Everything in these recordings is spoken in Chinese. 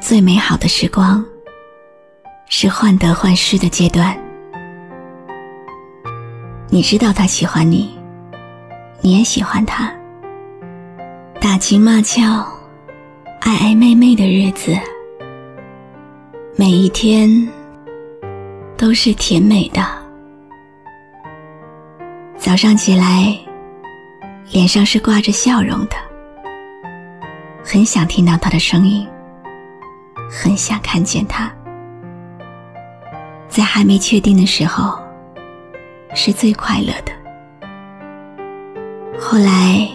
最美好的时光是患得患失的阶段。你知道他喜欢你，你也喜欢他。打情骂俏、爱爱昧昧的日子，每一天都是甜美的。早上起来，脸上是挂着笑容的。很想听到他的声音，很想看见他。在还没确定的时候，是最快乐的。后来，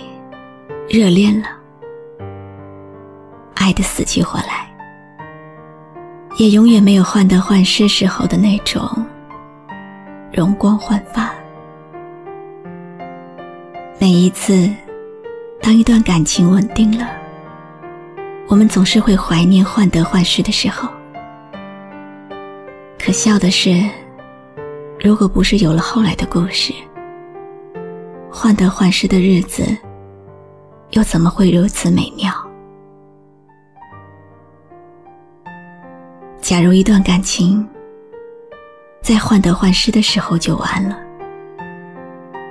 热恋了，爱的死去活来，也永远没有患得患失时候的那种容光焕发。每一次，当一段感情稳定了。我们总是会怀念患得患失的时候。可笑的是，如果不是有了后来的故事，患得患失的日子又怎么会如此美妙？假如一段感情在患得患失的时候就完了，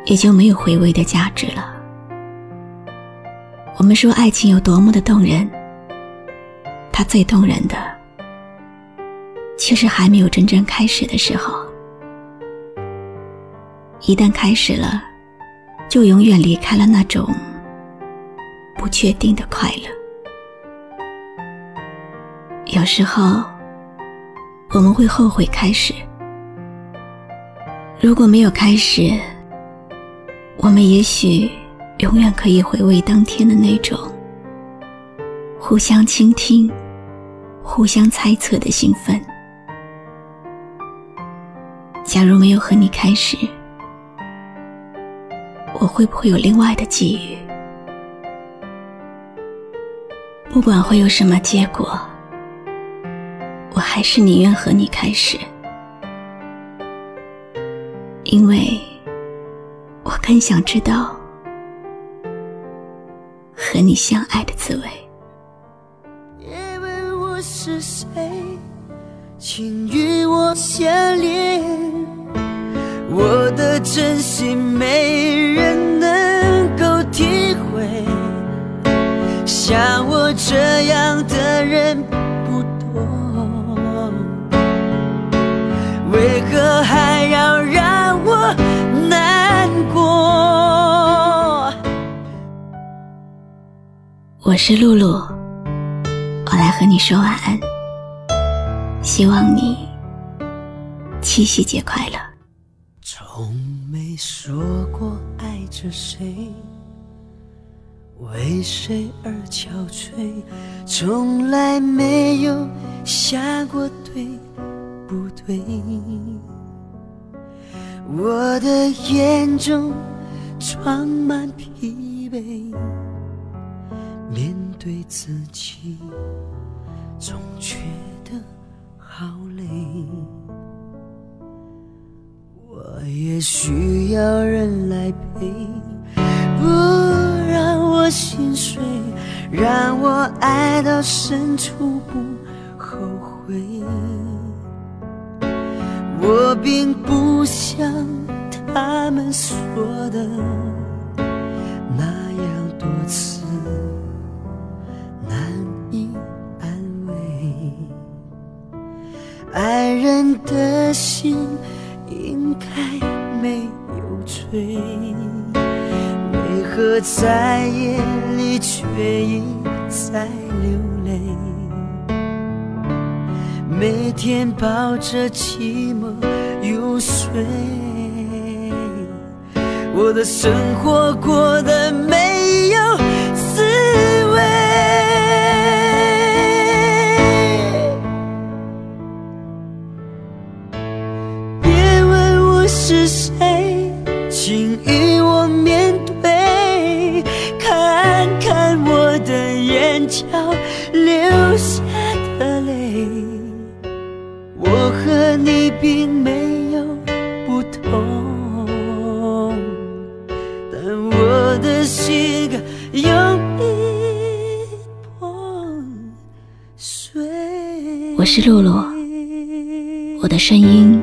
也就没有回味的价值了。我们说爱情有多么的动人。它最动人的，却是还没有真正开始的时候。一旦开始了，就永远离开了那种不确定的快乐。有时候，我们会后悔开始。如果没有开始，我们也许永远可以回味当天的那种互相倾听。互相猜测的兴奋。假如没有和你开始，我会不会有另外的际遇？不管会有什么结果，我还是宁愿和你开始，因为我更想知道和你相爱的滋味。是谁，请与我相恋？我的真心没人能够体会，像我这样的人不多，为何还要让我难过？我是露露。我来和你说晚安，希望你七夕节快乐。从没说过爱着谁，为谁而憔悴，从来没有想过对不对。我的眼中装满疲惫。面对自己，总觉得好累。我也需要人来陪，不让我心碎，让我爱到深处不后悔。我并不像他们说的爱人的心应该没有罪，为何在夜里却一再流泪？每天抱着寂寞入睡，我的生活过得没是谁，请与我面对，看看我的眼角流下的泪。我和你并没有不同，但我的心有一破碎。我是露露，我的声音。